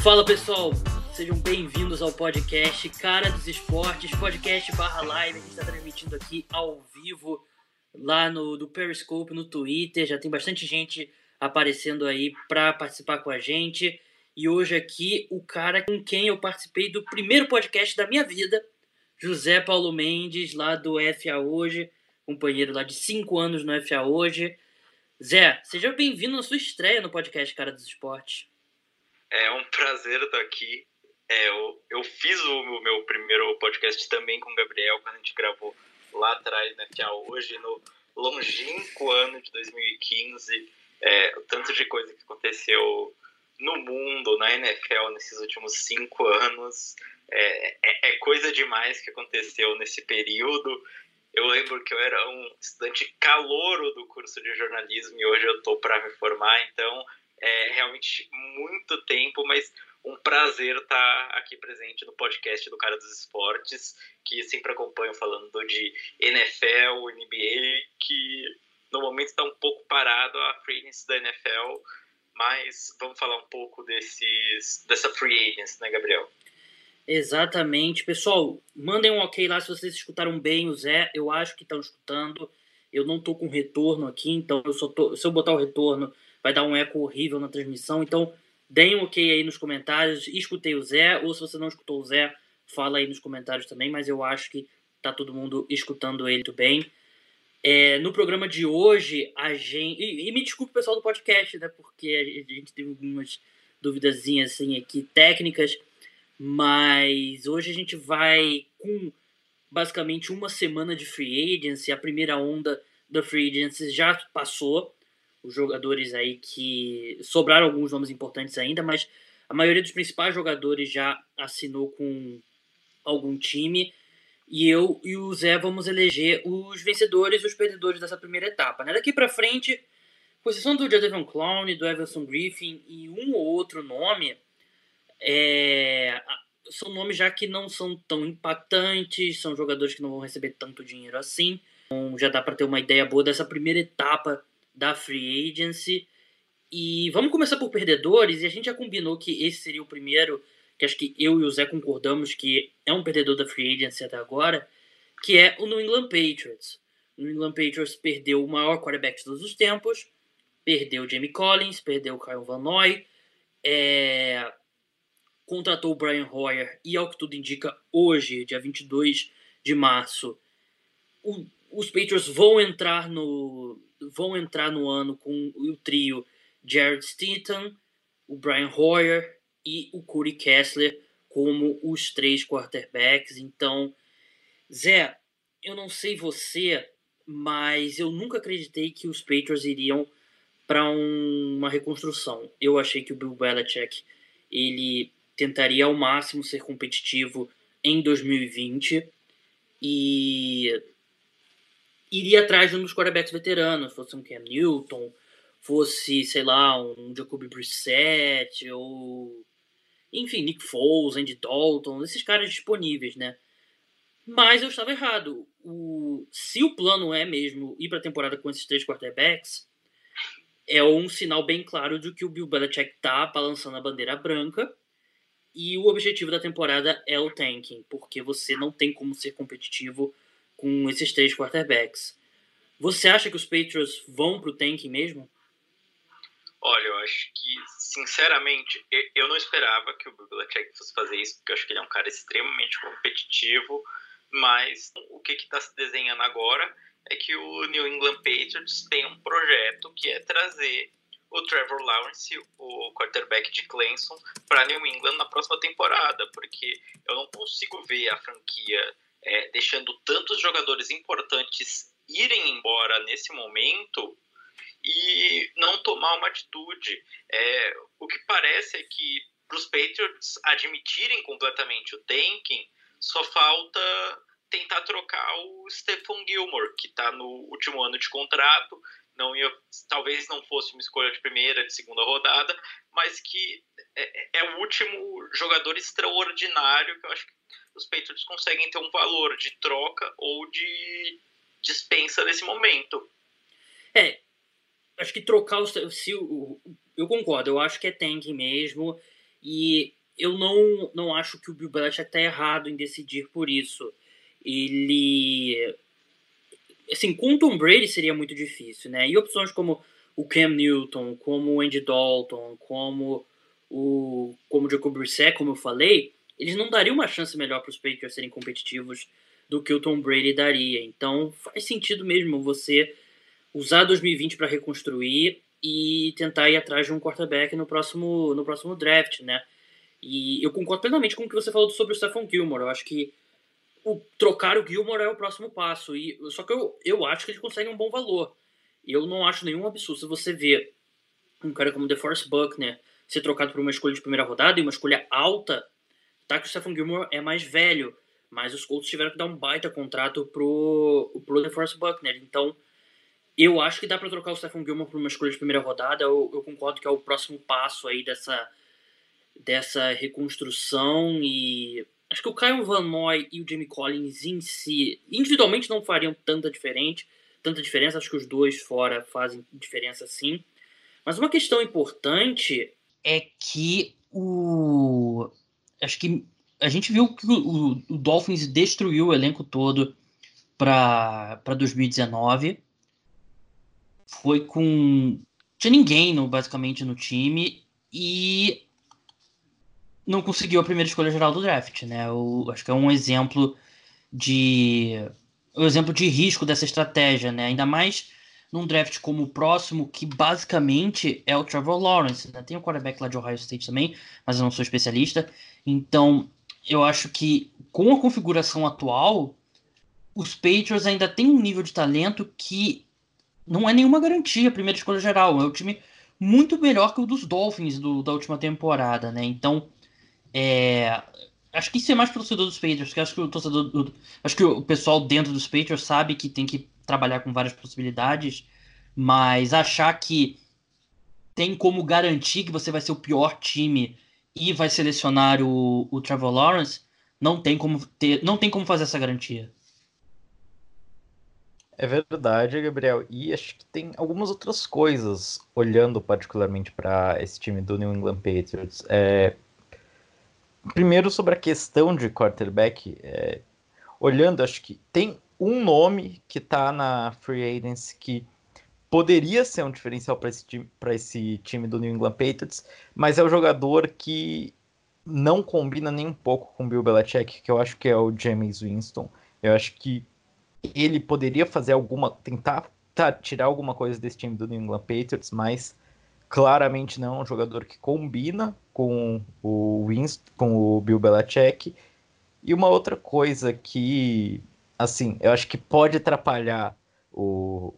Fala pessoal, sejam bem-vindos ao podcast Cara dos Esportes, podcast barra live. A gente está transmitindo aqui ao vivo lá no do Periscope, no Twitter. Já tem bastante gente aparecendo aí para participar com a gente. E hoje aqui o cara com quem eu participei do primeiro podcast da minha vida, José Paulo Mendes, lá do FA Hoje, companheiro lá de 5 anos no FA Hoje. Zé, seja bem-vindo na sua estreia no podcast Cara dos Esportes. É um prazer estar aqui. É, eu, eu fiz o meu primeiro podcast também com o Gabriel, quando a gente gravou lá atrás, né, FA Hoje, no longínquo ano de 2015. É, o tanto de coisa que aconteceu no mundo, na NFL, nesses últimos cinco anos. É, é, é, coisa demais que aconteceu nesse período. Eu lembro que eu era um estudante calouro do curso de jornalismo e hoje eu estou para me formar, então é realmente muito tempo, mas um prazer estar tá aqui presente no podcast do Cara dos Esportes, que sempre acompanho falando de NFL, NBA, que no momento está um pouco parado a free agency da NFL, mas vamos falar um pouco desses, dessa free agency, né, Gabriel? Exatamente. Pessoal, mandem um ok lá se vocês escutaram bem o Zé. Eu acho que estão escutando. Eu não tô com retorno aqui, então eu tô, se eu botar o retorno vai dar um eco horrível na transmissão. Então, deem um ok aí nos comentários. Escutei o Zé, ou se você não escutou o Zé, fala aí nos comentários também, mas eu acho que tá todo mundo escutando ele muito bem. É, no programa de hoje, a gente. E, e, me desculpe, pessoal do podcast, né? Porque a gente teve algumas duvidazinhas assim, aqui técnicas. Mas hoje a gente vai com basicamente uma semana de free agency. A primeira onda da free agency já passou. Os jogadores aí que. Sobraram alguns nomes importantes ainda, mas a maioria dos principais jogadores já assinou com algum time. E eu e o Zé vamos eleger os vencedores e os perdedores dessa primeira etapa. Né? Daqui para frente, com exceção do Jadavion Clown, do Everson Griffin e um ou outro nome, é, são nomes já que não são tão impactantes, são jogadores que não vão receber tanto dinheiro assim. Então já dá para ter uma ideia boa dessa primeira etapa da free agency. E vamos começar por perdedores, e a gente já combinou que esse seria o primeiro, que acho que eu e o Zé concordamos que é um perdedor da free agency até agora, que é o New England Patriots. O New England Patriots perdeu o maior quarterback de todos os tempos, perdeu Jamie Collins, perdeu Kyle Van Noy, é, contratou o Brian Hoyer e, ao que tudo indica, hoje, dia 22 de março, o, os Patriots vão entrar no vão entrar no ano com o trio Jared Stinton, o Brian Hoyer e o Corey Kessler como os três quarterbacks. Então, Zé, eu não sei você, mas eu nunca acreditei que os Patriots iriam para um, uma reconstrução. Eu achei que o Bill Belichick ele tentaria ao máximo ser competitivo em 2020 e iria atrás de um dos quarterbacks veteranos, fosse um Cam Newton, fosse, sei lá, um Jacoby Brissett, ou enfim, Nick Foles, Andy Dalton, esses caras disponíveis, né? Mas eu estava errado. O, se o plano é mesmo ir para a temporada com esses três quarterbacks, é um sinal bem claro de que o Bill Belichick tá balançando a bandeira branca e o objetivo da temporada é o tanking, porque você não tem como ser competitivo com esses três quarterbacks. Você acha que os Patriots vão pro tanking mesmo? Olha, eu acho que, sinceramente, eu não esperava que o Bill Belichick fosse fazer isso, porque eu acho que ele é um cara extremamente competitivo, mas o que está se desenhando agora é que o New England Patriots tem um projeto que é trazer o Trevor Lawrence, o quarterback de Clemson, para New England na próxima temporada, porque eu não consigo ver a franquia é, deixando tantos jogadores importantes irem embora nesse momento e não tomar uma atitude. É, o que parece é que para os Patriots admitirem completamente o tanking, só falta tentar trocar o Stephon Gilmore, que está no último ano de contrato, não ia, talvez não fosse uma escolha de primeira, de segunda rodada, mas que é, é, o último jogador extraordinário que eu acho que os Patriots conseguem ter um valor de troca ou de dispensa nesse momento. É, acho que trocar o. Se, eu concordo, eu acho que é tank mesmo. E eu não, não acho que o Bill Belichick está errado em decidir por isso. Ele. Assim, com o Tom Brady seria muito difícil, né? E opções como o Cam Newton, como o Andy Dalton, como o, como o Jacob Brissett, como eu falei, eles não dariam uma chance melhor para os Patriots serem competitivos do que o Tom Brady daria. Então faz sentido mesmo você usar 2020 para reconstruir e tentar ir atrás de um quarterback no próximo, no próximo draft, né? E eu concordo plenamente com o que você falou sobre o Stephon Gilmore. Eu acho que o, trocar o Gilmore é o próximo passo. E, só que eu, eu acho que ele consegue um bom valor. Eu não acho nenhum absurdo se você vê um cara como DeForest Buckner ser trocado por uma escolha de primeira rodada e uma escolha alta, tá que o Stephon Gilmore é mais velho, mas os Colts tiveram que dar um baita contrato pro, pro DeForest Buckner. Então, eu acho que dá para trocar o Stephon Gilmore por uma escolha de primeira rodada. Eu, eu, concordo que é o próximo passo aí dessa, dessa reconstrução e acho que o Kyle Van Noy e o Jamie Collins em si, individualmente não fariam tanta diferente, tanta diferença. Acho que os dois fora fazem diferença sim. Mas uma questão importante é que o. Acho que a gente viu que o, o Dolphins destruiu o elenco todo para 2019. Foi com. Tinha ninguém, no, basicamente, no time. E não conseguiu a primeira escolha geral do draft, né? O, acho que é um exemplo de. Um exemplo de risco dessa estratégia, né? Ainda mais num draft como o próximo, que basicamente é o Trevor Lawrence. Né? Tem o quarterback lá de Ohio State também, mas eu não sou especialista. Então, eu acho que com a configuração atual, os Patriots ainda têm um nível de talento que não é nenhuma garantia, primeira escolha geral. É um time muito melhor que o dos Dolphins do, da última temporada, né? Então, é, acho que isso é mais pro torcedor dos Patriots, que acho que o torcedor, do, acho que o pessoal dentro dos Patriots sabe que tem que trabalhar com várias possibilidades, mas achar que tem como garantir que você vai ser o pior time e vai selecionar o, o Trevor Lawrence, não tem como ter, não tem como fazer essa garantia. É verdade, Gabriel. E acho que tem algumas outras coisas, olhando particularmente para esse time do New England Patriots. É... Primeiro, sobre a questão de quarterback, é... olhando, acho que tem um nome que está na Free Agency que poderia ser um diferencial para esse, time, esse time do New England Patriots, mas é o jogador que não combina nem um pouco com Bill Belichick, que eu acho que é o James Winston. Eu acho que ele poderia fazer alguma, tentar tá, tirar alguma coisa desse time do New England Patriots, mas claramente não é um jogador que combina com o Winston, com o Bill Belichick. E uma outra coisa que assim, eu acho que pode atrapalhar o,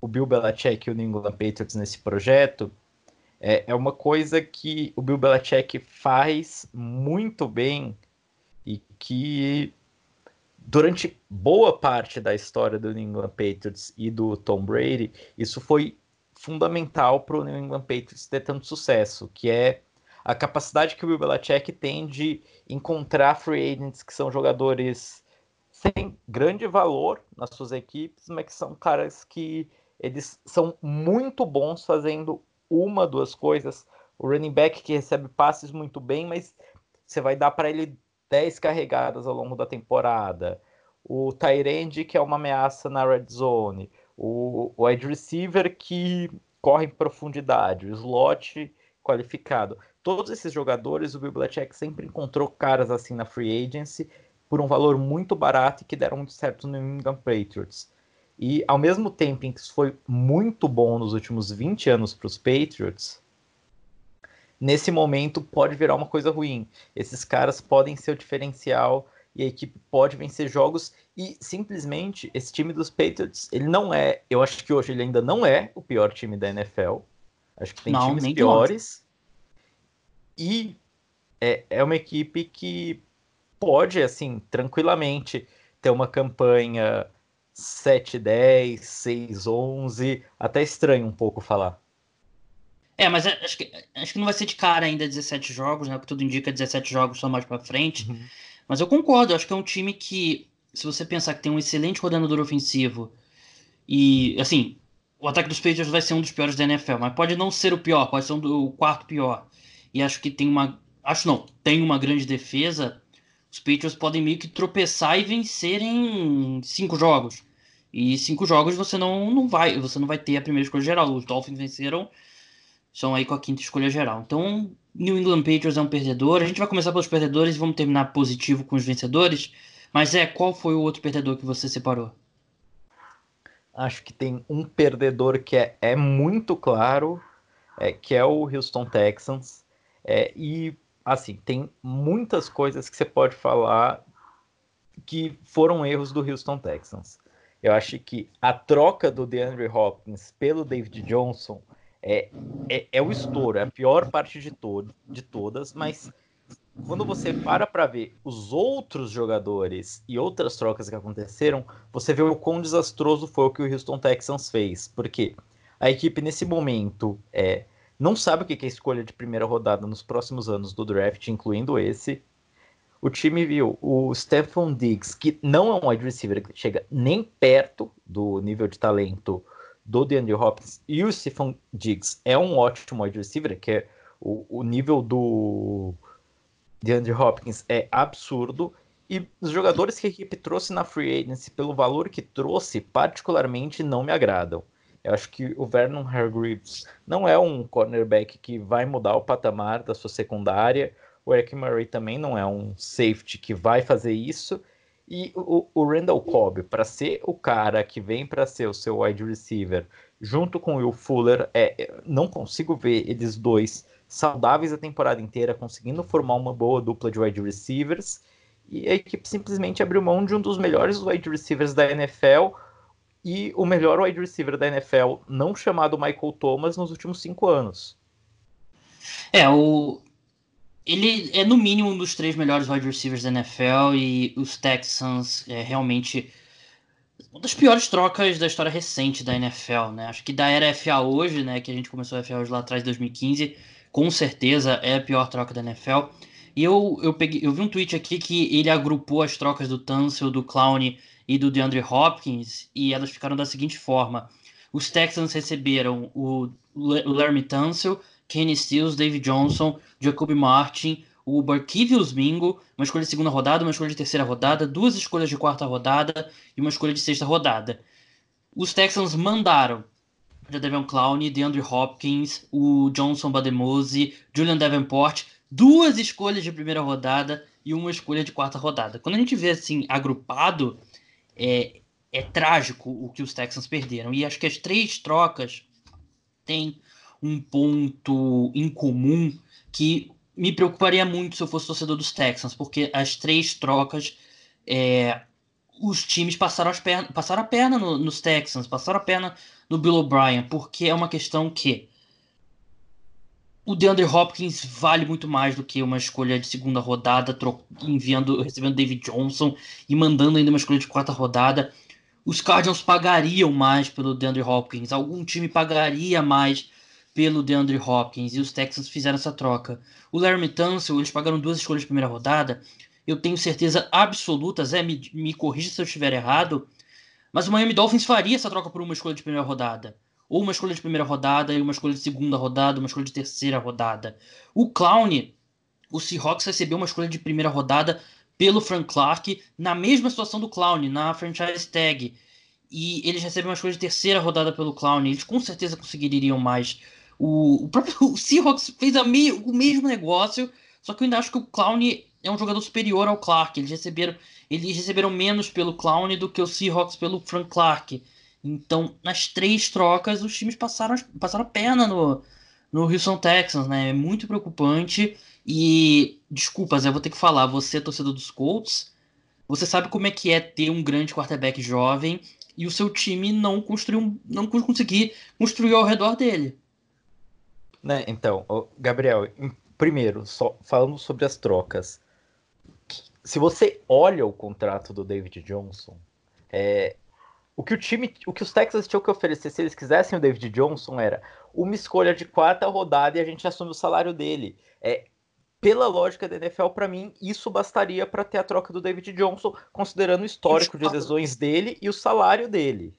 o Bill Belichick e o New England Patriots nesse projeto é, é uma coisa que o Bill Belichick faz muito bem e que durante boa parte da história do New England Patriots e do Tom Brady, isso foi fundamental para o New England Patriots ter tanto sucesso, que é a capacidade que o Bill Belichick tem de encontrar free agents que são jogadores têm grande valor nas suas equipes, mas que são caras que eles são muito bons fazendo uma, duas coisas. O running back que recebe passes muito bem, mas você vai dar para ele 10 carregadas ao longo da temporada. O Tyrande que é uma ameaça na red zone. O wide receiver que corre em profundidade. O slot qualificado. Todos esses jogadores, o Bill Belichick sempre encontrou caras assim na free agency por um valor muito barato e que deram muito certo no New England Patriots. E ao mesmo tempo em que isso foi muito bom nos últimos 20 anos para os Patriots, nesse momento pode virar uma coisa ruim. Esses caras podem ser o diferencial e a equipe pode vencer jogos e simplesmente esse time dos Patriots, ele não é, eu acho que hoje ele ainda não é o pior time da NFL. Acho que tem não, times piores. E é, é uma equipe que pode, assim, tranquilamente ter uma campanha 7-10, 6-11, até estranho um pouco falar. É, mas acho que, acho que não vai ser de cara ainda 17 jogos, né? Porque tudo indica 17 jogos só mais pra frente. Uhum. Mas eu concordo, acho que é um time que, se você pensar que tem um excelente coordenador ofensivo e, assim, o ataque dos Patriots vai ser um dos piores da NFL, mas pode não ser o pior, pode ser um do, o quarto pior. E acho que tem uma. Acho não, tem uma grande defesa. Os Patriots podem meio que tropeçar e vencer em cinco jogos. E cinco jogos você não, não vai, você não vai ter a primeira escolha geral. Os Dolphins venceram, são aí com a quinta escolha geral. Então, New England Patriots é um perdedor. A gente vai começar pelos perdedores e vamos terminar positivo com os vencedores. Mas é, qual foi o outro perdedor que você separou? Acho que tem um perdedor que é, é muito claro, é, que é o Houston Texans. É, e, assim, tem muitas coisas que você pode falar que foram erros do Houston Texans. Eu acho que a troca do DeAndre Hopkins pelo David Johnson é, é, é o estouro, é a pior parte de, to de todas, mas quando você para para ver os outros jogadores e outras trocas que aconteceram, você vê o quão desastroso foi o que o Houston Texans fez. Porque a equipe, nesse momento, é, não sabe o que é escolha de primeira rodada nos próximos anos do draft, incluindo esse. O time viu o Stephon Diggs, que não é um wide receiver que chega nem perto do nível de talento do DeAndre Hopkins, e o Stephon Diggs é um ótimo wide receiver, que é o, o nível do de Andrew Hopkins é absurdo. E os jogadores que a equipe trouxe na free agency, pelo valor que trouxe, particularmente não me agradam. Eu acho que o Vernon Hargreaves não é um cornerback que vai mudar o patamar da sua secundária. O Eric Murray também não é um safety que vai fazer isso. E o, o Randall Cobb, para ser o cara que vem para ser o seu wide receiver, junto com o Will Fuller, é, não consigo ver eles dois saudáveis a temporada inteira, conseguindo formar uma boa dupla de wide receivers. E a equipe simplesmente abriu mão de um dos melhores wide receivers da NFL e o melhor wide receiver da NFL, não chamado Michael Thomas, nos últimos cinco anos. É, o. Ele é no mínimo um dos três melhores wide receivers da NFL e os Texans é realmente uma das piores trocas da história recente da NFL, né? Acho que da era FA hoje, né? Que a gente começou a FA hoje lá atrás, 2015 com certeza é a pior troca da NFL. E eu, eu, peguei, eu vi um tweet aqui que ele agrupou as trocas do Tunsil, do Clown e do DeAndre Hopkins, e elas ficaram da seguinte forma. Os Texans receberam o, o Larry Tunsil, Kenny Stills, David Johnson, Jacoby Martin, o Barkevius Mingo, uma escolha de segunda rodada, uma escolha de terceira rodada, duas escolhas de quarta rodada e uma escolha de sexta rodada. Os Texans mandaram Jadavion Clown, DeAndre Hopkins, o Johnson Bademose, Julian Davenport, duas escolhas de primeira rodada e uma escolha de quarta rodada. Quando a gente vê assim agrupado, é, é trágico o que os Texans perderam. E acho que as três trocas têm um ponto em comum que me preocuparia muito se eu fosse torcedor dos Texans, porque as três trocas é, os times passaram, as perna, passaram a perna no, nos Texans, passaram a perna no Bill O'Brien, porque é uma questão que o DeAndre Hopkins vale muito mais do que uma escolha de segunda rodada, enviando, recebendo David Johnson e mandando ainda uma escolha de quarta rodada. Os Cardinals pagariam mais pelo DeAndre Hopkins, algum time pagaria mais pelo DeAndre Hopkins e os Texans fizeram essa troca. O Larry Tunsil, eles pagaram duas escolhas de primeira rodada eu tenho certeza absoluta, Zé, me, me corrija se eu estiver errado, mas o Miami Dolphins faria essa troca por uma escolha de primeira rodada. Ou uma escolha de primeira rodada e uma escolha de segunda rodada, uma escolha de terceira rodada. O Clown, o Seahawks recebeu uma escolha de primeira rodada pelo Frank Clark na mesma situação do Clown, na franchise tag. E eles recebem uma escolha de terceira rodada pelo Clown. Eles com certeza conseguiriam mais. O, o próprio o Seahawks fez me, o mesmo negócio, só que eu ainda acho que o Clown é um jogador superior ao Clark. Eles receberam, eles receberam menos pelo Clown do que o Seahawks pelo Frank Clark. Então, nas três trocas, os times passaram, passaram a perna no, no Houston Texans, né? É muito preocupante. E, desculpa, Zé, vou ter que falar. Você é torcedor dos Colts. Você sabe como é que é ter um grande quarterback jovem e o seu time não construiu, não conseguir construir ao redor dele. Né, então, Gabriel, primeiro, só falando sobre as trocas se você olha o contrato do David Johnson, é, o que o time, o que os Texans tinham que oferecer se eles quisessem o David Johnson era uma escolha de quarta rodada e a gente assume o salário dele. É, pela lógica da NFL, para mim, isso bastaria para ter a troca do David Johnson, considerando o histórico de lesões dele e o salário dele.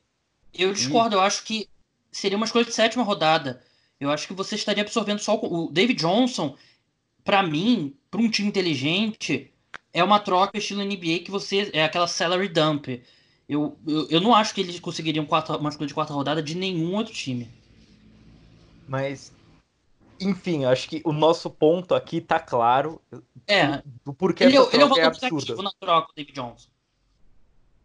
Eu discordo, e... eu acho que seria uma escolha de sétima rodada. Eu acho que você estaria absorvendo só o David Johnson. Para mim, para um time inteligente, é uma troca estilo NBA que você é aquela salary dump. Eu, eu, eu não acho que eles conseguiriam quarta, uma escolha de quarta rodada de nenhum outro time. Mas, enfim, acho que o nosso ponto aqui tá claro. É. Do porquê ele, é ele é um troca é absurda. na troca, o David Johnson.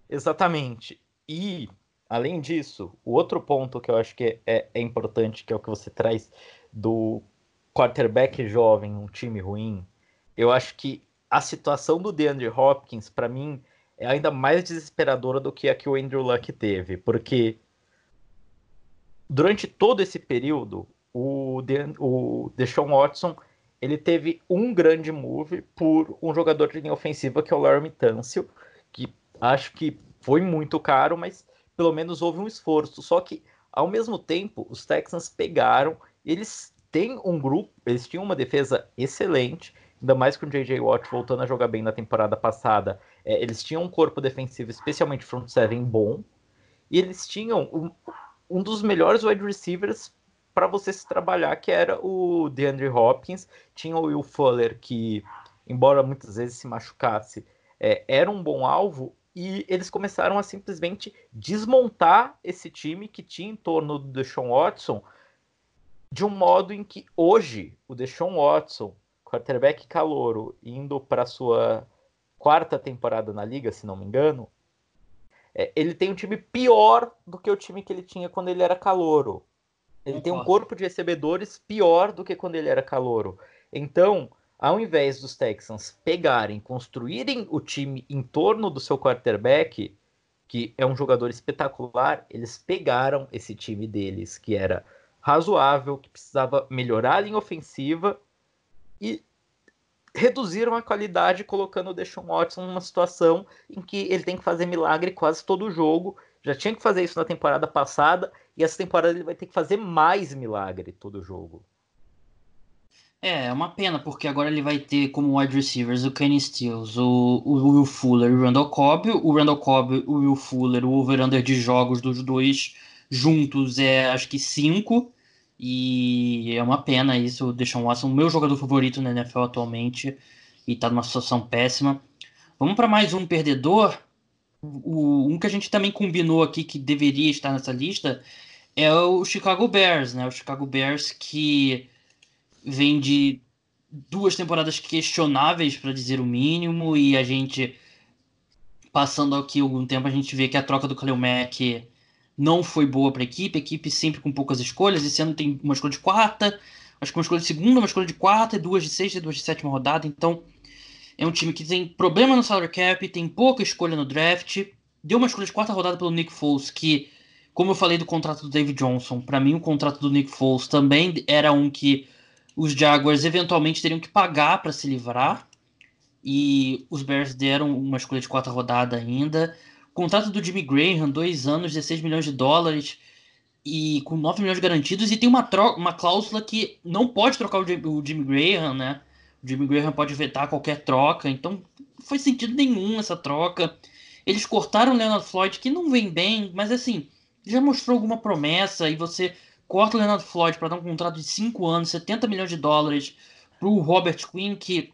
Exatamente. E, além disso, o outro ponto que eu acho que é, é importante, que é o que você traz do quarterback jovem, um time ruim, eu acho que a situação do DeAndre Hopkins, para mim, é ainda mais desesperadora do que a que o Andrew Luck teve, porque durante todo esse período, o, De o Deshaun Watson ele teve um grande move por um jogador de linha ofensiva que é o Larry Tunsil, que acho que foi muito caro, mas pelo menos houve um esforço. Só que, ao mesmo tempo, os Texans pegaram, eles têm um grupo, eles tinham uma defesa excelente, ainda mais com o J.J. Watt voltando a jogar bem na temporada passada. É, eles tinham um corpo defensivo, especialmente front seven, bom, e eles tinham um, um dos melhores wide receivers para você se trabalhar, que era o DeAndre Hopkins. Tinha o Will Fuller, que, embora muitas vezes se machucasse, é, era um bom alvo, e eles começaram a simplesmente desmontar esse time que tinha em torno do Deshaun Watson de um modo em que hoje o Deshaun Watson, quarterback calouro, indo para sua quarta temporada na liga, se não me engano, é, ele tem um time pior do que o time que ele tinha quando ele era calouro. Ele tem um corpo de recebedores pior do que quando ele era calouro. Então, ao invés dos Texans pegarem, construírem o time em torno do seu quarterback, que é um jogador espetacular, eles pegaram esse time deles, que era razoável, que precisava melhorar a linha ofensiva e reduziram a qualidade colocando o Deshaun Watson numa situação em que ele tem que fazer milagre quase todo jogo. Já tinha que fazer isso na temporada passada e essa temporada ele vai ter que fazer mais milagre todo jogo. É, é uma pena, porque agora ele vai ter como wide receivers o Kenny Stills, o, o Will Fuller e o Randall Cobb. O Randall Cobb, o Will Fuller, o over-under de jogos dos dois juntos é acho que 5. E é uma pena isso, o Deshaun Watson, meu jogador favorito na NFL atualmente, e tá numa situação péssima. Vamos para mais um perdedor. O, um que a gente também combinou aqui que deveria estar nessa lista é o Chicago Bears, né? O Chicago Bears que vem de duas temporadas questionáveis, para dizer o mínimo, e a gente, passando aqui algum tempo, a gente vê que a troca do Khalil Mack não foi boa para a equipe, a equipe sempre com poucas escolhas. Esse ano tem uma escolha de quarta, acho que uma escolha de segunda, uma escolha de quarta, duas de sexta e duas de sétima rodada. Então é um time que tem problema no salary cap, tem pouca escolha no draft. Deu uma escolha de quarta rodada pelo Nick Foles, que, como eu falei do contrato do David Johnson, para mim o contrato do Nick Foles também era um que os Jaguars eventualmente teriam que pagar para se livrar. E os Bears deram uma escolha de quarta rodada ainda. Contrato do Jimmy Graham, dois anos, 16 milhões de dólares e com 9 milhões garantidos. E tem uma, uma cláusula que não pode trocar o, o Jimmy Graham, né? O Jimmy Graham pode vetar qualquer troca. Então não foi sentido nenhum essa troca. Eles cortaram o Leonard Floyd, que não vem bem, mas assim, já mostrou alguma promessa. E você corta o Leonard Floyd para dar um contrato de 5 anos, 70 milhões de dólares para o Robert Quinn, que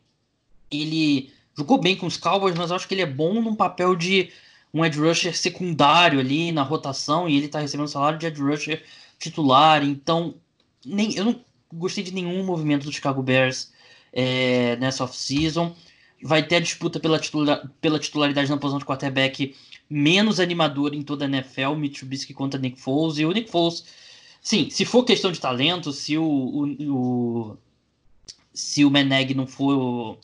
ele jogou bem com os Cowboys, mas eu acho que ele é bom num papel de um edge rusher secundário ali na rotação e ele tá recebendo salário de edge rusher titular. Então, nem, eu não gostei de nenhum movimento do Chicago Bears é, nessa off-season. Vai ter a disputa pela, titular, pela titularidade na posição de quarterback menos animadora em toda a NFL, Mitch Trubisky contra Nick Foles. E o Nick Foles, sim, se for questão de talento, se o, o, o se o Meneg não for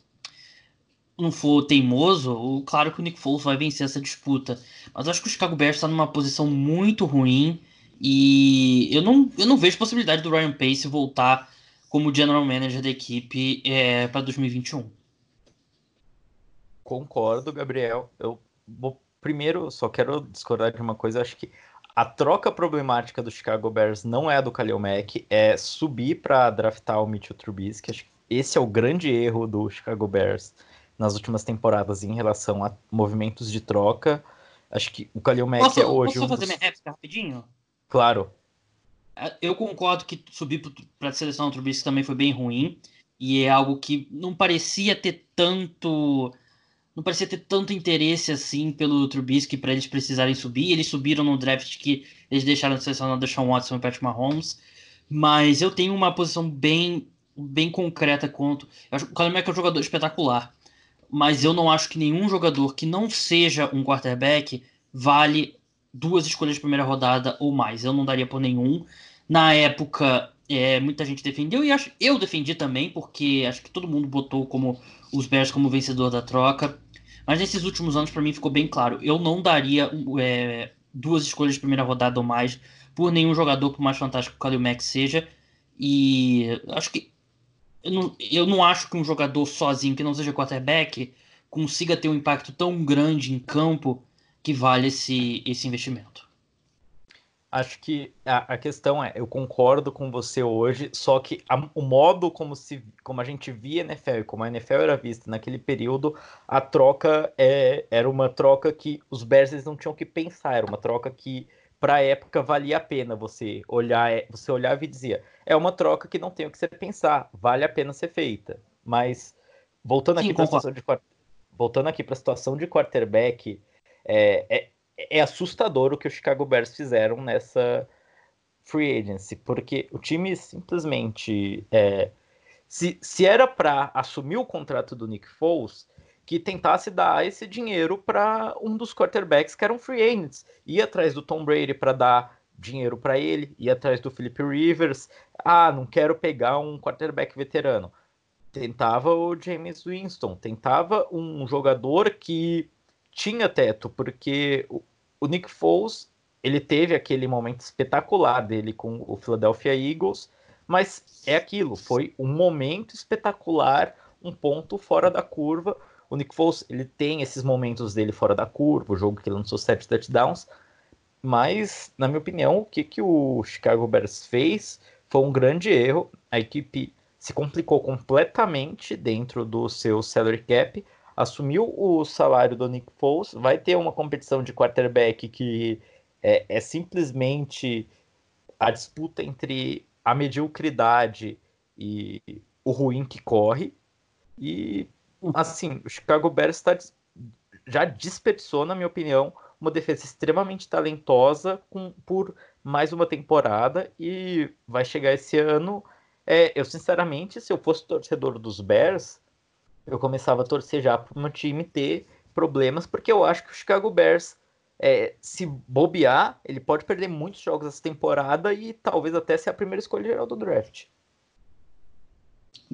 não for teimoso, claro que o Nick Foles vai vencer essa disputa. Mas acho que o Chicago Bears está numa posição muito ruim e eu não, eu não vejo possibilidade do Ryan Pace voltar como general manager da equipe é, para 2021. Concordo, Gabriel. Eu primeiro só quero discordar de uma coisa. Acho que a troca problemática do Chicago Bears não é a do Khalil Mack, é subir para draftar o Mitchell Trubisky. Acho que esse é o grande erro do Chicago Bears nas últimas temporadas em relação a movimentos de troca. Acho que o Kalil Mack posso, é hoje. Posso um fazer dos... minha réplica rapidinho? Claro. É, eu concordo que subir para a seleção do Trubisky também foi bem ruim. E é algo que não parecia ter tanto. Não parecia ter tanto interesse assim pelo Trubisky para eles precisarem subir. Eles subiram no draft que eles deixaram de selecionar o Sean Watson e Patrick Mahomes. Mas eu tenho uma posição bem, bem concreta quanto. Eu acho, o Kyler Murray é um jogador espetacular. Mas eu não acho que nenhum jogador que não seja um quarterback vale duas escolhas de primeira rodada ou mais. Eu não daria por nenhum. Na época, é, muita gente defendeu e acho, eu defendi também, porque acho que todo mundo botou como os Bears como vencedor da troca. Mas nesses últimos anos, para mim, ficou bem claro. Eu não daria é, duas escolhas de primeira rodada ou mais por nenhum jogador, por mais fantástico que o Khalil Mack seja. E acho que. Eu não, eu não acho que um jogador sozinho, que não seja quarterback, consiga ter um impacto tão grande em campo que vale esse, esse investimento. Acho que a, a, questão é, eu concordo com você hoje, só que a, o modo como, se, como a gente via a NFL, como a NFL era vista naquele período, a troca é, era uma troca que os Bears não tinham que pensar, era uma troca que para a época valia a pena você olhar, é, você olhava e dizia, é uma troca que não tem o que você pensar, vale a pena ser feita. Mas voltando aqui para a situação de voltando aqui para a situação de quarterback, é, é, é assustador o que o Chicago Bears fizeram nessa free agency, porque o time simplesmente. É, se, se era para assumir o contrato do Nick Foles, que tentasse dar esse dinheiro para um dos quarterbacks que eram free agents. Ia atrás do Tom Brady para dar dinheiro para ele, ia atrás do Philip Rivers. Ah, não quero pegar um quarterback veterano. Tentava o James Winston, tentava um jogador que tinha teto, porque o Nick Foles ele teve aquele momento espetacular dele com o Philadelphia Eagles, mas é aquilo, foi um momento espetacular, um ponto fora da curva. O Nick Foles ele tem esses momentos dele fora da curva, o jogo que lançou sete touchdowns, mas na minha opinião o que, que o Chicago Bears fez foi um grande erro. A equipe se complicou completamente dentro do seu salary cap assumiu o salário do Nick Foles, vai ter uma competição de quarterback que é, é simplesmente a disputa entre a mediocridade e o ruim que corre. E, assim, o Chicago Bears tá, já desperdiçou, na minha opinião, uma defesa extremamente talentosa com, por mais uma temporada e vai chegar esse ano. É, eu, sinceramente, se eu fosse torcedor dos Bears, eu começava a torcer já para o meu time ter problemas, porque eu acho que o Chicago Bears, é, se bobear, ele pode perder muitos jogos essa temporada e talvez até ser a primeira escolha geral do draft.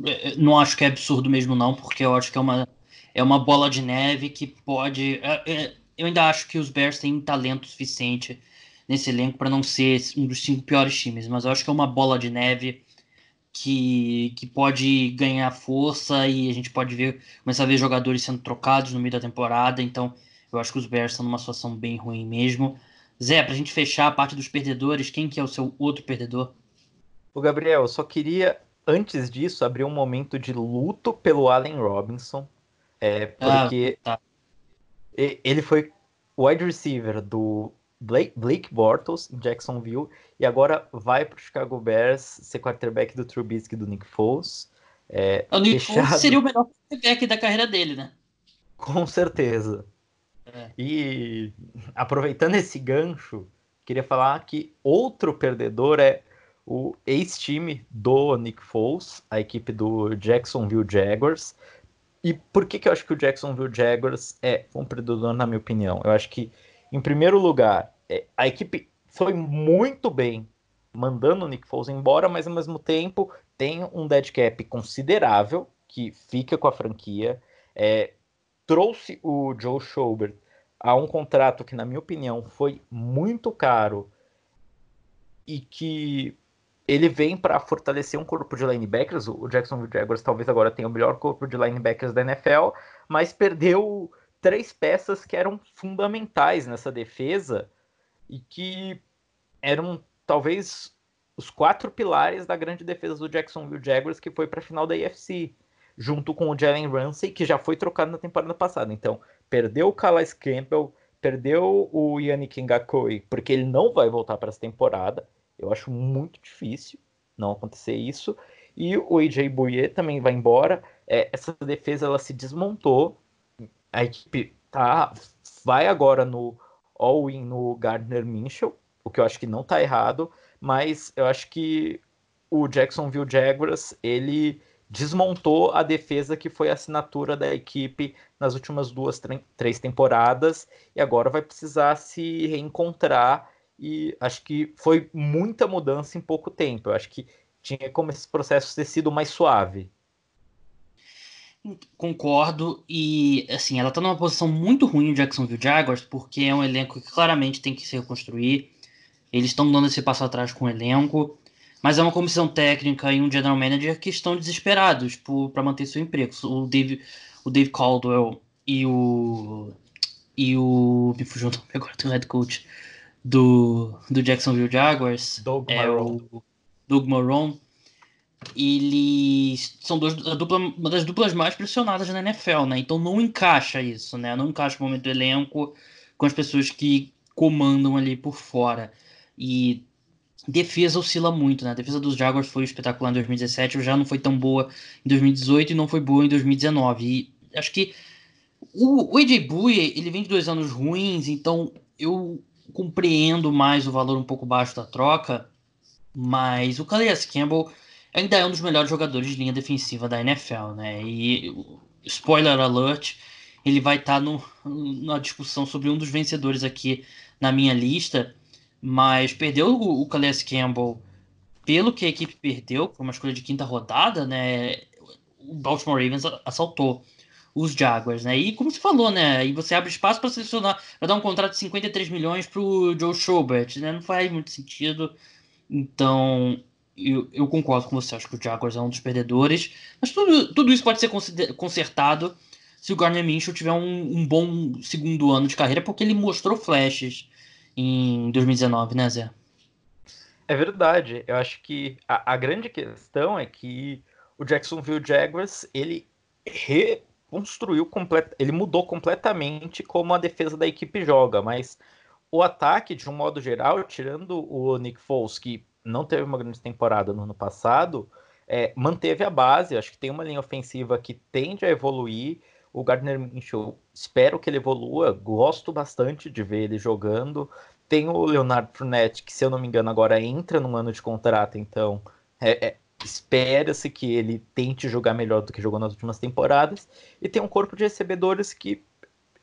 É, é, não acho que é absurdo mesmo, não, porque eu acho que é uma, é uma bola de neve que pode. É, eu ainda acho que os Bears têm talento suficiente nesse elenco para não ser um dos cinco piores times, mas eu acho que é uma bola de neve que, que pode ganhar força e a gente pode ver começar a ver jogadores sendo trocados no meio da temporada. Então, eu acho que os Bears estão numa situação bem ruim mesmo. Zé, para a gente fechar a parte dos perdedores, quem que é o seu outro perdedor? O Gabriel, eu só queria, antes disso, abrir um momento de luto pelo Allen Robinson. É, porque ah, tá. ele foi wide receiver do Blake, Blake Bortles em Jacksonville e agora vai para o Chicago Bears ser quarterback do Trubisky do Nick Foles. É, o Nick fechado... Foles seria o melhor quarterback da carreira dele, né? Com certeza. É. E aproveitando esse gancho, queria falar que outro perdedor é o ex-time do Nick Foles, a equipe do Jacksonville Jaguars. E por que, que eu acho que o Jacksonville Jaguars é um perdedor, na minha opinião? Eu acho que em primeiro lugar, é, a equipe foi muito bem mandando o Nick Foles embora, mas ao mesmo tempo tem um dead cap considerável que fica com a franquia. É, trouxe o Joe Schobert a um contrato que, na minha opinião, foi muito caro e que ele vem para fortalecer um corpo de linebackers. O Jacksonville Jaguars talvez agora tenha o melhor corpo de linebackers da NFL, mas perdeu três peças que eram fundamentais nessa defesa e que eram talvez os quatro pilares da grande defesa do Jacksonville Jaguars que foi para a final da AFC, junto com o Jalen Ramsey, que já foi trocado na temporada passada. Então, perdeu o Calais Campbell, perdeu o Yannick Ngakoi, porque ele não vai voltar para essa temporada. Eu acho muito difícil não acontecer isso. E o AJ Bouye também vai embora. É, essa defesa ela se desmontou. A equipe tá, vai agora no all-in no Gardner Minshew, o que eu acho que não está errado, mas eu acho que o Jacksonville Jaguars ele desmontou a defesa que foi a assinatura da equipe nas últimas duas, três temporadas e agora vai precisar se reencontrar e acho que foi muita mudança em pouco tempo. Eu acho que tinha como esse processo ter sido mais suave. Concordo, e assim, ela tá numa posição muito ruim, o Jacksonville Jaguars, porque é um elenco que claramente tem que se reconstruir. Eles estão dando esse passo atrás com o elenco. Mas é uma comissão técnica e um general manager que estão desesperados para manter seu emprego. O Dave, o Dave Caldwell e o. E o. Me fugiu o nome agora do head coach do, do Jacksonville Jaguars. Doug é o Doug Marrone. Eles são dois, dupla, uma das duplas mais pressionadas na NFL, né? Então não encaixa isso, né? Não encaixa o momento do elenco com as pessoas que comandam ali por fora. E defesa oscila muito, né? A defesa dos Jaguars foi espetacular em 2017, já não foi tão boa em 2018 e não foi boa em 2019. E acho que o, o AJ Bouye, ele vem de dois anos ruins, então eu compreendo mais o valor um pouco baixo da troca, mas o Calais Campbell ainda é um dos melhores jogadores de linha defensiva da NFL, né? E spoiler alert, ele vai estar tá na discussão sobre um dos vencedores aqui na minha lista, mas perdeu o, o Calais Campbell pelo que a equipe perdeu, por uma escolha de quinta rodada, né? O Baltimore Ravens assaltou os Jaguars, né? E como você falou, né? E você abre espaço para selecionar, para dar um contrato de 53 milhões para o Joe Schobert, né? Não faz muito sentido. Então, eu, eu, concordo com você. Acho que o Jaguars é um dos perdedores. Mas tudo, tudo isso pode ser consertado se o Garner Minshew tiver um, um bom segundo ano de carreira, porque ele mostrou flashes em 2019, né, Zé? É verdade. Eu acho que a, a grande questão é que o Jacksonville Jaguars ele reconstruiu complet... ele mudou completamente como a defesa da equipe joga, mas o ataque de um modo geral, tirando o Nick Foles que não teve uma grande temporada no ano passado, é, manteve a base. Acho que tem uma linha ofensiva que tende a evoluir. O Gardner Minshew, espero que ele evolua, gosto bastante de ver ele jogando. Tem o Leonardo Fournette, que se eu não me engano agora entra num ano de contrato, então é, é, espera-se que ele tente jogar melhor do que jogou nas últimas temporadas. E tem um corpo de recebedores que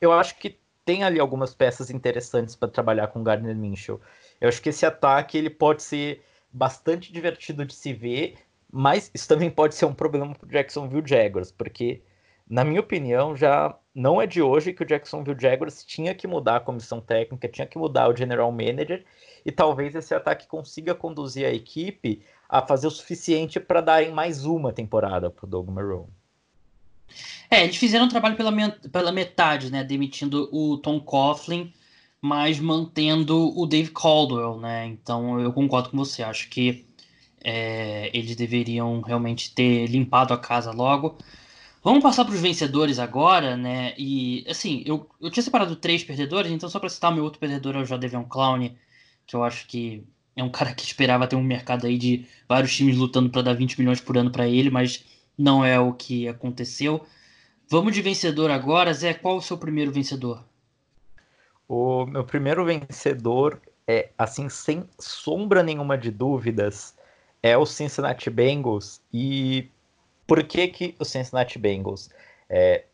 eu acho que tem ali algumas peças interessantes para trabalhar com o Gardner Minshew. Eu acho que esse ataque ele pode ser bastante divertido de se ver, mas isso também pode ser um problema para o Jacksonville Jaguars, porque na minha opinião, já não é de hoje que o Jacksonville Jaguars tinha que mudar a comissão técnica, tinha que mudar o general manager, e talvez esse ataque consiga conduzir a equipe a fazer o suficiente para darem mais uma temporada para o Doug Marrone. É, eles fizeram um trabalho pela, pela metade, né? Demitindo o Tom Coughlin, mas mantendo o Dave Caldwell, né? Então eu concordo com você. Acho que é, eles deveriam realmente ter limpado a casa logo. Vamos passar para os vencedores agora, né? E assim, eu, eu tinha separado três perdedores, então só para citar meu outro perdedor é o Jadevion Clown, que eu acho que é um cara que esperava ter um mercado aí de vários times lutando para dar 20 milhões por ano para ele, mas não é o que aconteceu. Vamos de vencedor agora, Zé. Qual o seu primeiro vencedor? O meu primeiro vencedor é, assim, sem sombra nenhuma de dúvidas, é o Cincinnati Bengals. E por que, que o Cincinnati Bengals? É,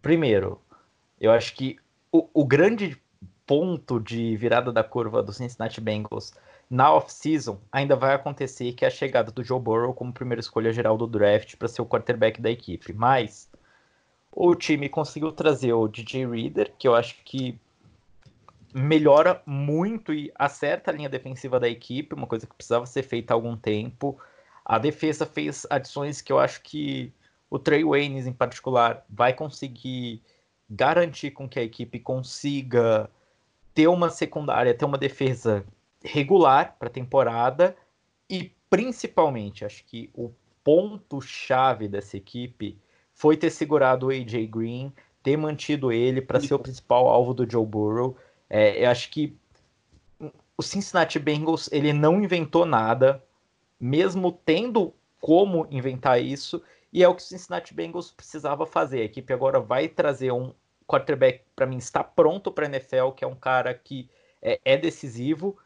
primeiro, eu acho que o, o grande ponto de virada da curva do Cincinnati Bengals na off-season ainda vai acontecer, que é a chegada do Joe Burrow como primeira escolha geral do draft para ser o quarterback da equipe. Mas o time conseguiu trazer o DJ Reader, que eu acho que melhora muito e acerta a linha defensiva da equipe, uma coisa que precisava ser feita há algum tempo. A defesa fez adições que eu acho que o Trey Waynes, em particular, vai conseguir garantir com que a equipe consiga ter uma secundária, ter uma defesa regular para a temporada e principalmente, acho que o ponto chave dessa equipe foi ter segurado o AJ Green, ter mantido ele para ser o principal alvo do Joe Burrow. É, eu acho que o Cincinnati Bengals ele não inventou nada, mesmo tendo como inventar isso, e é o que o Cincinnati Bengals precisava fazer. A equipe agora vai trazer um quarterback para mim está pronto para NFL, que é um cara que é, é, decisivo.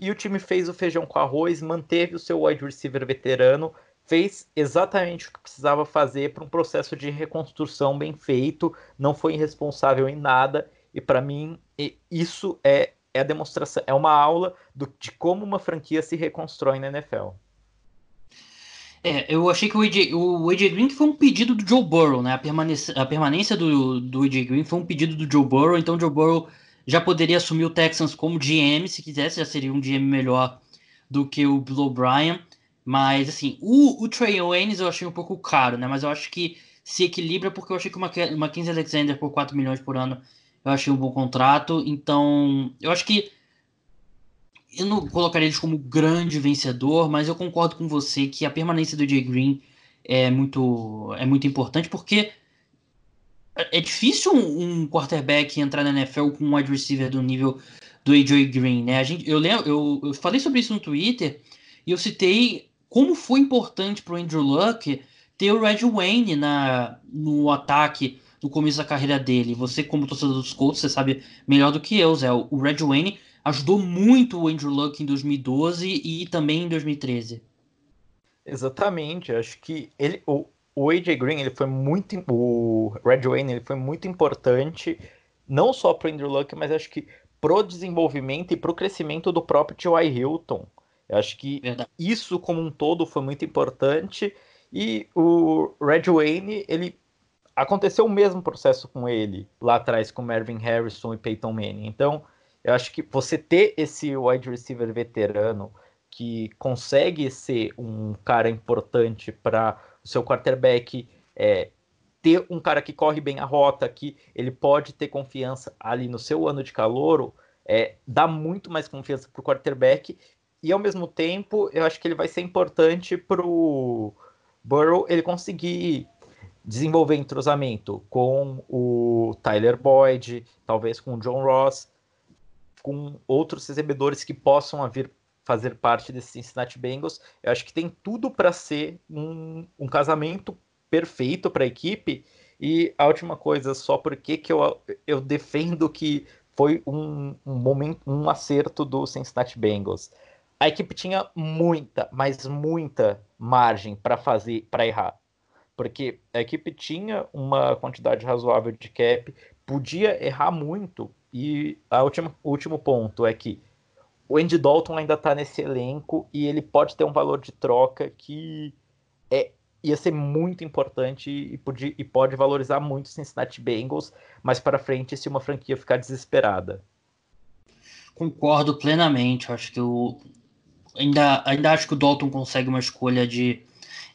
E o time fez o feijão com arroz, manteve o seu wide receiver veterano, fez exatamente o que precisava fazer para um processo de reconstrução bem feito, não foi irresponsável em nada. E para mim, isso é, é a demonstração, é uma aula do, de como uma franquia se reconstrói na NFL. É, eu achei que o AJ, Green foi um pedido do Joe Burrow, né? A permanência, a permanência do, do AJ Green foi um pedido do Joe Burrow, então o Joe Burrow já poderia assumir o Texans como GM, se quisesse, já seria um GM melhor do que o Bill O'Brien. Mas, assim, o, o Trey Owens eu achei um pouco caro, né? Mas eu acho que se equilibra porque eu achei que uma, uma 15 Alexander por 4 milhões por ano eu achei um bom contrato. Então, eu acho que eu não colocaria eles como grande vencedor, mas eu concordo com você que a permanência do Jay Green é muito, é muito importante, porque é difícil um, um quarterback entrar na NFL com um wide receiver do nível do AJ Green, né? A gente, eu, lembro, eu, eu falei sobre isso no Twitter e eu citei como foi importante para o Andrew Luck ter o Red Wayne na, no ataque no começo da carreira dele. Você, como torcedor dos Colts, você sabe melhor do que eu, Zé. O Red Wayne ajudou muito o Andrew Luck em 2012 e também em 2013. Exatamente, acho que ele, o, o AJ Green ele foi muito, o Red Wayne ele foi muito importante, não só para o Andrew Luck, mas acho que pro desenvolvimento e pro crescimento do próprio T.Y. Hilton. Eu acho que Verdade. isso como um todo foi muito importante e o Red Wayne ele aconteceu o mesmo processo com ele lá atrás com Mervyn Harrison e Peyton Manning. Então eu acho que você ter esse wide receiver veterano que consegue ser um cara importante para o seu quarterback é, ter um cara que corre bem a rota, que ele pode ter confiança ali no seu ano de calouro, é, dá muito mais confiança para o quarterback. E ao mesmo tempo eu acho que ele vai ser importante para o Burrow ele conseguir desenvolver entrosamento com o Tyler Boyd, talvez com o John Ross, com outros recebedores que possam vir fazer parte desse Cincinnati Bengals. Eu acho que tem tudo para ser um, um, casamento perfeito para a equipe. E a última coisa, só porque que eu, eu defendo que foi um, um momento, um acerto do Cincinnati Bengals. A equipe tinha muita, mas muita margem para fazer, para errar, porque a equipe tinha uma quantidade razoável de cap, podia errar muito e a última, o último ponto é que o Andy Dalton ainda está nesse elenco e ele pode ter um valor de troca que é, ia ser muito importante e, podia, e pode valorizar muito o Cincinnati Bengals mais para frente se uma franquia ficar desesperada. Concordo plenamente. Acho que o ainda, ainda acho que o Dalton consegue uma escolha de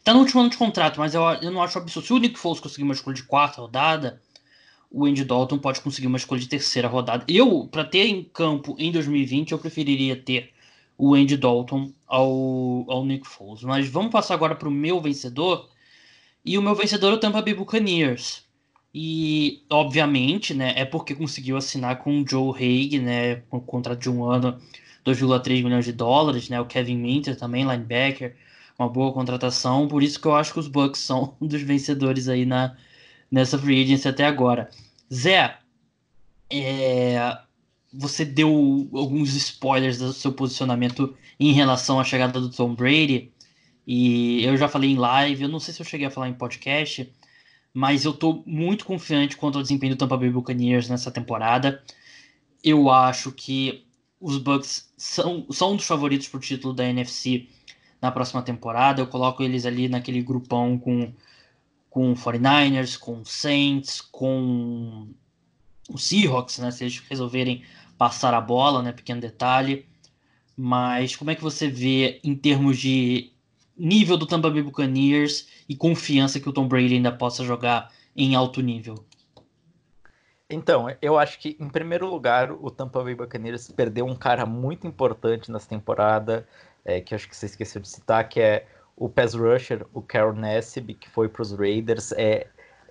tá no último ano de contrato, mas eu, eu não acho absurdo. Se o Nick Foles conseguir uma escolha de quarta rodada, o Andy Dalton pode conseguir uma escolha de terceira rodada. Eu, para ter em campo em 2020, eu preferiria ter o Andy Dalton ao, ao Nick Foles. Mas vamos passar agora para o meu vencedor. E o meu vencedor é o Tampa Bay Buccaneers. E, obviamente, né, é porque conseguiu assinar com o Joe Haig, né, com um contrato de um ano, 2,3 milhões de dólares, né, o Kevin Minter também, linebacker, uma boa contratação, por isso que eu acho que os Bucks são um dos vencedores aí na, nessa free agency até agora. Zé, é, você deu alguns spoilers do seu posicionamento em relação à chegada do Tom Brady. E eu já falei em live, eu não sei se eu cheguei a falar em podcast, mas eu tô muito confiante quanto ao desempenho do Tampa Bay Buccaneers nessa temporada. Eu acho que os Bucks são, são um dos favoritos para o título da NFC na próxima temporada. Eu coloco eles ali naquele grupão com com 49ers, com Saints, com o Seahawks, né? Se eles resolverem passar a bola, né? Pequeno detalhe. Mas como é que você vê em termos de nível do Tampa Bay Buccaneers e confiança que o Tom Brady ainda possa jogar em alto nível? Então, eu acho que, em primeiro lugar, o Tampa Bay Buccaneers perdeu um cara muito importante nessa temporada, é, que acho que você esqueceu de citar, que é o pass rusher, o Carol Nassib, que foi para os Raiders, é,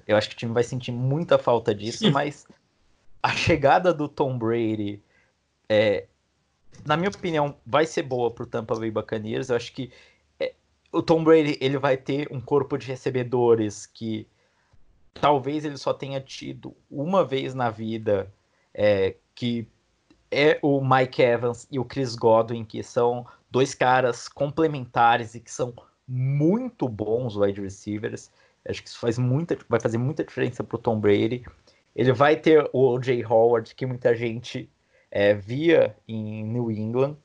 eu acho que o time vai sentir muita falta disso, mas a chegada do Tom Brady é, na minha opinião, vai ser boa para o Tampa Bay Buccaneers. Eu acho que é, o Tom Brady ele vai ter um corpo de recebedores que talvez ele só tenha tido uma vez na vida, é, que é o Mike Evans e o Chris Godwin, que são dois caras complementares e que são muito bons wide receivers. Acho que isso faz muita, vai fazer muita diferença para o Tom Brady. Ele vai ter o O.J. Howard, que muita gente é, via em New England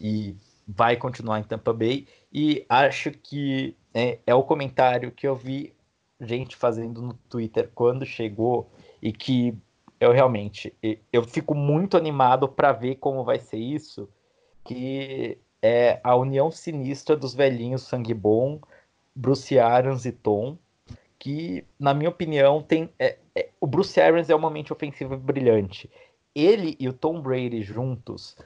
e vai continuar em Tampa Bay. E acho que é, é o comentário que eu vi gente fazendo no Twitter quando chegou e que eu realmente eu fico muito animado para ver como vai ser isso, que é a união sinistra dos velhinhos sangue bom, Bruce Arians e Tom, que na minha opinião tem é, é, o Bruce Arians é uma mente ofensiva brilhante ele e o Tom Brady juntos,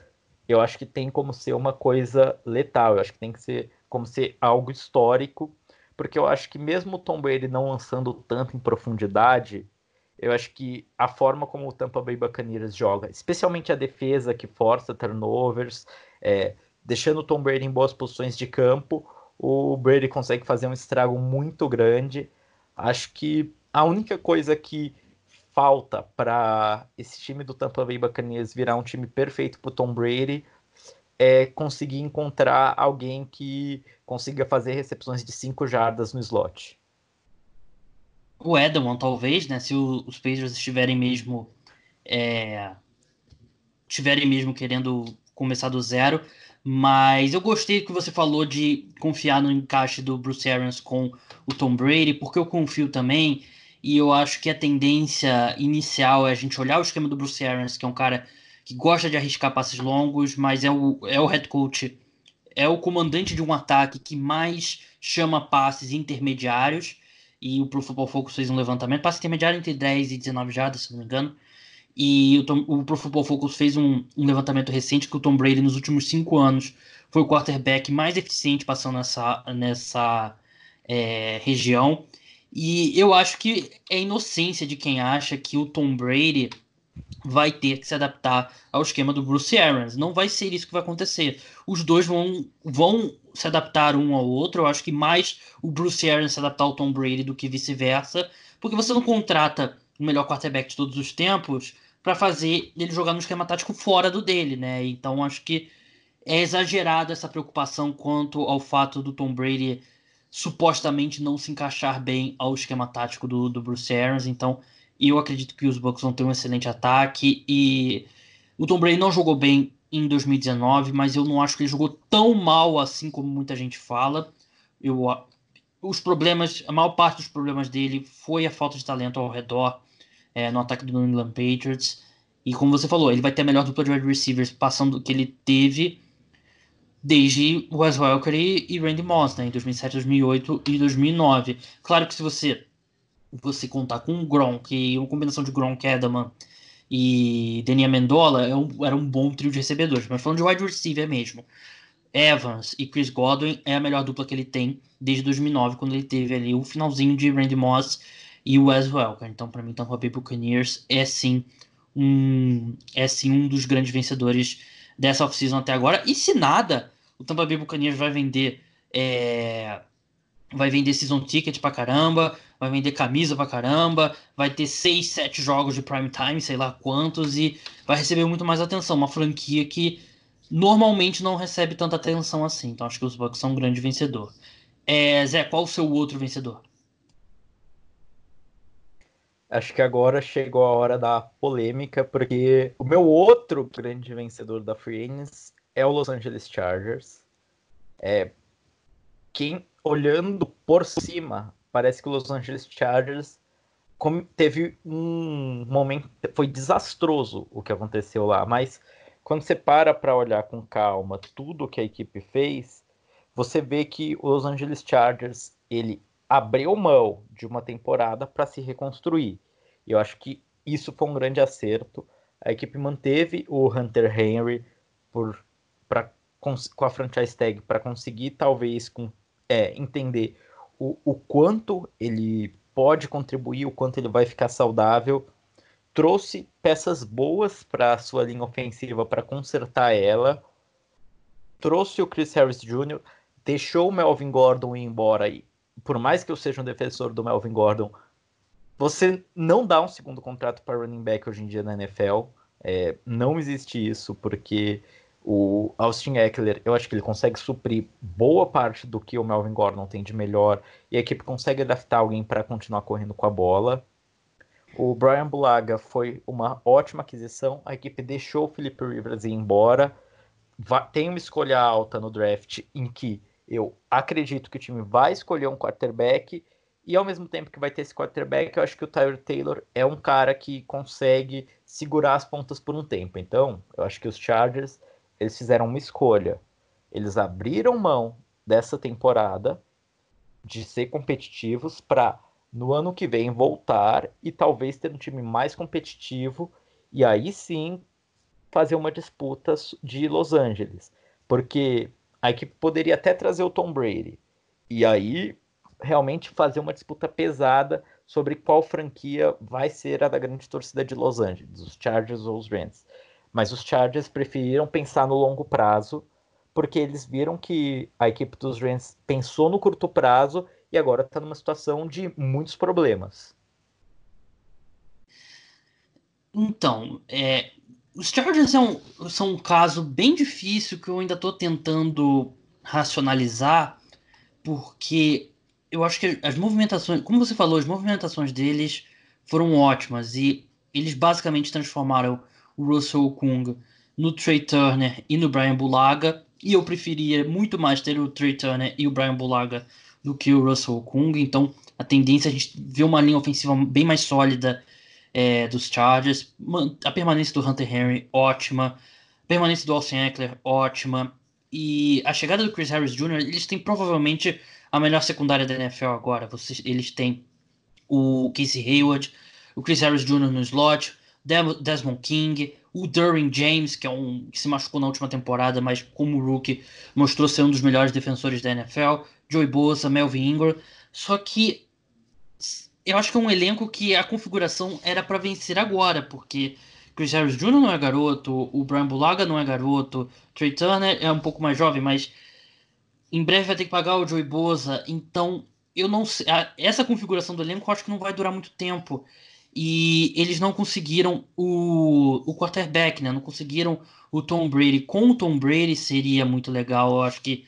eu acho que tem como ser uma coisa letal. Eu acho que tem que ser como ser algo histórico, porque eu acho que mesmo o Tom Brady não lançando tanto em profundidade, eu acho que a forma como o Tampa Bay Buccaneers joga, especialmente a defesa que força turnovers, é, deixando o Tom Brady em boas posições de campo, o Brady consegue fazer um estrago muito grande. Acho que a única coisa que falta para esse time do Tampa Bay Buccaneers virar um time perfeito para Tom Brady é conseguir encontrar alguém que consiga fazer recepções de 5 jardas no slot. O Edelman, talvez, né? Se o, os Patriots estiverem mesmo é, estiverem mesmo querendo começar do zero. Mas eu gostei que você falou de confiar no encaixe do Bruce Arians com o Tom Brady, porque eu confio também e eu acho que a tendência inicial é a gente olhar o esquema do Bruce Arians, que é um cara que gosta de arriscar passes longos, mas é o, é o head coach, é o comandante de um ataque que mais chama passes intermediários. E o Pro Football Focus fez um levantamento, passe intermediário entre 10 e 19 jardas, se não me engano. E o, Tom, o Pro Football Focus fez um, um, levantamento recente que o Tom Brady, nos últimos cinco anos, foi o quarterback mais eficiente passando nessa, nessa é, região. E eu acho que é inocência de quem acha que o Tom Brady vai ter que se adaptar ao esquema do Bruce Arians. Não vai ser isso que vai acontecer. Os dois vão, vão se adaptar um ao outro. Eu acho que mais o Bruce Arians se adaptar ao Tom Brady do que vice-versa, porque você não contrata o melhor quarterback de todos os tempos para fazer ele jogar no esquema tático fora do dele, né? Então acho que é exagerado essa preocupação quanto ao fato do Tom Brady supostamente não se encaixar bem ao esquema tático do, do Bruce Arians. Então, eu acredito que os Bucks vão ter um excelente ataque. E o Tom Brady não jogou bem em 2019, mas eu não acho que ele jogou tão mal assim como muita gente fala. Eu, os problemas, a maior parte dos problemas dele foi a falta de talento ao redor é, no ataque do New England Patriots. E como você falou, ele vai ter a melhor dupla de wide receivers passando que ele teve desde Wes Welker e, Randy Moss, né, em 2007, 2008 e 2009. Claro que se você você contar com o Gronk e uma combinação de Gronk, Edelman e Denia Mendola, é um, era um bom trio de recebedores. Mas falando de wide receiver mesmo, Evans e Chris Godwin é a melhor dupla que ele tem desde 2009, quando ele teve ali o finalzinho de Randy Moss e Wes Welker. Então, para mim, Tampa Bay Buccaneers é sim um é sim um dos grandes vencedores dessa off-season até agora. E se nada, o Tampa Bay Buccaneers vai vender é, vai vender season ticket pra caramba, vai vender camisa pra caramba, vai ter 6, 7 jogos de prime time, sei lá quantos, e vai receber muito mais atenção. Uma franquia que normalmente não recebe tanta atenção assim. Então acho que os Bucks são um grande vencedor. É, Zé, qual o seu outro vencedor? Acho que agora chegou a hora da polêmica, porque o meu outro grande vencedor da Free Agents é o Los Angeles Chargers. É, quem olhando por cima, parece que o Los Angeles Chargers teve um momento, foi desastroso o que aconteceu lá, mas quando você para para olhar com calma tudo que a equipe fez, você vê que o Los Angeles Chargers ele abriu mão de uma temporada para se reconstruir. Eu acho que isso foi um grande acerto. A equipe manteve o Hunter Henry por, pra, com, com a franchise tag para conseguir talvez com, é, entender o, o quanto ele pode contribuir, o quanto ele vai ficar saudável. trouxe peças boas para sua linha ofensiva para consertar ela, trouxe o Chris Harris Jr., deixou o Melvin Gordon ir embora e por mais que eu seja um defensor do Melvin Gordon, você não dá um segundo contrato para running back hoje em dia na NFL. É, não existe isso, porque o Austin Eckler, eu acho que ele consegue suprir boa parte do que o Melvin Gordon tem de melhor, e a equipe consegue adaptar alguém para continuar correndo com a bola. O Brian Bulaga foi uma ótima aquisição, a equipe deixou o Philip Rivers ir embora. Tem uma escolha alta no draft em que eu acredito que o time vai escolher um quarterback e ao mesmo tempo que vai ter esse quarterback, eu acho que o Tyler Taylor é um cara que consegue segurar as pontas por um tempo. Então, eu acho que os Chargers, eles fizeram uma escolha. Eles abriram mão dessa temporada de ser competitivos para no ano que vem voltar e talvez ter um time mais competitivo e aí sim fazer uma disputa de Los Angeles. Porque a equipe poderia até trazer o Tom Brady. E aí realmente fazer uma disputa pesada sobre qual franquia vai ser a da grande torcida de Los Angeles, os Chargers ou os Rams. Mas os Chargers preferiram pensar no longo prazo, porque eles viram que a equipe dos Rams pensou no curto prazo e agora está numa situação de muitos problemas. Então, é, os Chargers são, são um caso bem difícil que eu ainda estou tentando racionalizar, porque eu acho que as movimentações, como você falou, as movimentações deles foram ótimas e eles basicamente transformaram o Russell Kung no Trey Turner e no Brian Bulaga, e eu preferia muito mais ter o Trey Turner e o Brian Bulaga do que o Russell Kung, então a tendência é a gente ver uma linha ofensiva bem mais sólida é, dos Chargers. A permanência do Hunter Henry, ótima. A permanência do Austin Eckler, ótima. E a chegada do Chris Harris Jr., eles têm provavelmente a melhor secundária da NFL agora. Vocês, eles têm o Casey Hayward, o Chris Harris Jr. no slot, Desmond King, o Derwin James, que é um que se machucou na última temporada, mas como rookie mostrou ser um dos melhores defensores da NFL, Joey Bosa, Melvin Ingram. Só que eu acho que é um elenco que a configuração era para vencer agora, porque Chris Harris Jr. não é garoto, o Brian Bulaga não é garoto, Trey Turner é um pouco mais jovem, mas em breve vai ter que pagar o Joey Boza, então eu não sei, essa configuração do elenco eu acho que não vai durar muito tempo. E eles não conseguiram o, o quarterback, né? Não conseguiram o Tom Brady. Com o Tom Brady seria muito legal. Eu acho que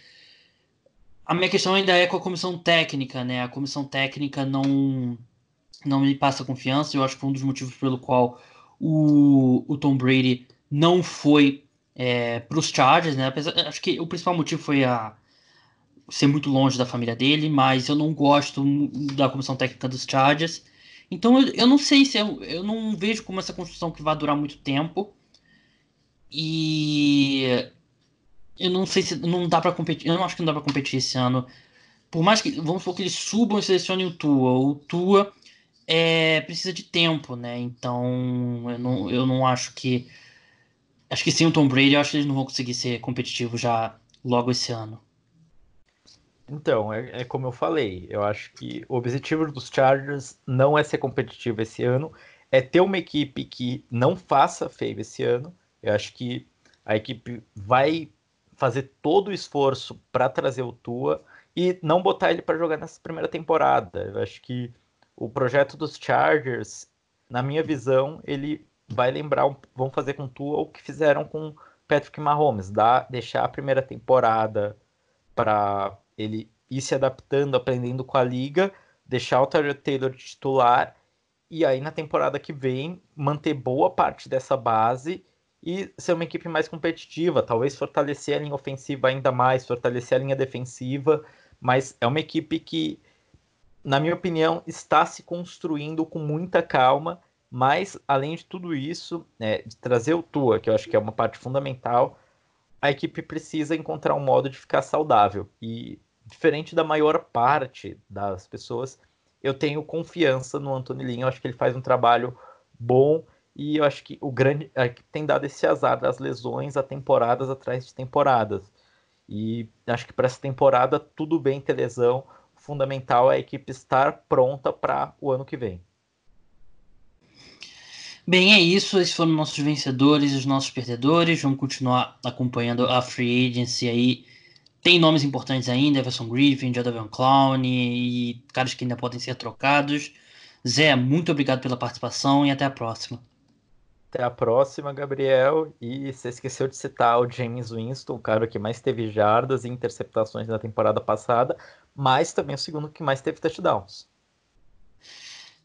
a minha questão ainda é com a comissão técnica, né? A comissão técnica não não me passa confiança. Eu acho que foi um dos motivos pelo qual o, o Tom Brady não foi é, para os Chargers, né? Apesar, acho que o principal motivo foi a ser muito longe da família dele, mas eu não gosto da comissão técnica dos Chargers. Então eu, eu não sei se eu, eu não vejo como essa construção que vai durar muito tempo. E eu não sei se não dá para competir. Eu não acho que não dá para competir esse ano. Por mais que vamos supor que eles subam e selecionem o Tua, o Tua é, precisa de tempo, né? Então eu não, eu não acho que acho que sem o Tom Brady, eu acho que eles não vão conseguir ser competitivos já logo esse ano. Então, é, é, como eu falei, eu acho que o objetivo dos Chargers não é ser competitivo esse ano, é ter uma equipe que não faça feio esse ano. Eu acho que a equipe vai fazer todo o esforço para trazer o Tua e não botar ele para jogar nessa primeira temporada. Eu acho que o projeto dos Chargers, na minha visão, ele vai lembrar, vão fazer com Tua o que fizeram com Patrick Mahomes, dar, deixar a primeira temporada para ele ir se adaptando, aprendendo com a liga, deixar o Tyler Taylor titular e aí na temporada que vem manter boa parte dessa base e ser uma equipe mais competitiva, talvez fortalecer a linha ofensiva ainda mais, fortalecer a linha defensiva, mas é uma equipe que, na minha opinião, está se construindo com muita calma, mas além de tudo isso, né, de trazer o Tua, que eu acho que é uma parte fundamental, a equipe precisa encontrar um modo de ficar saudável. E diferente da maior parte das pessoas, eu tenho confiança no Antônio Linho, eu acho que ele faz um trabalho bom e eu acho que o grande é que tem dado esse azar das lesões a temporadas atrás de temporadas. E acho que para essa temporada tudo bem ter lesão. Fundamental é a equipe estar pronta para o ano que vem. Bem, é isso. Esses foram nossos vencedores, os nossos perdedores. Vamos continuar acompanhando a Free Agency aí. Tem nomes importantes ainda, Everson Griffin, Jadavion Clown e caras que ainda podem ser trocados. Zé, muito obrigado pela participação e até a próxima. Até a próxima, Gabriel. E você esqueceu de citar o James Winston, o cara que mais teve jardas e interceptações na temporada passada, mas também o segundo que mais teve touchdowns.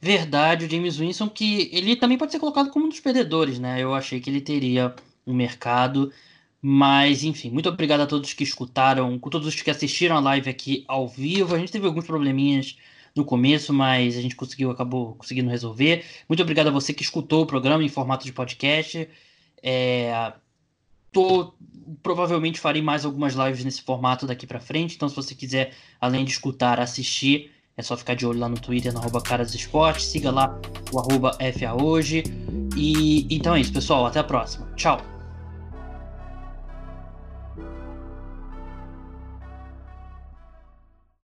Verdade, o James Winston, que ele também pode ser colocado como um dos perdedores, né? Eu achei que ele teria um mercado. Mas, enfim, muito obrigado a todos que escutaram, com todos os que assistiram a live aqui ao vivo. A gente teve alguns probleminhas no começo, mas a gente conseguiu, acabou conseguindo resolver. Muito obrigado a você que escutou o programa em formato de podcast. É, tô, provavelmente farei mais algumas lives nesse formato daqui para frente, então se você quiser, além de escutar, assistir, é só ficar de olho lá no Twitter, no arroba Caras Esporte, siga lá o arroba FA Hoje. E então é isso, pessoal. Até a próxima. Tchau.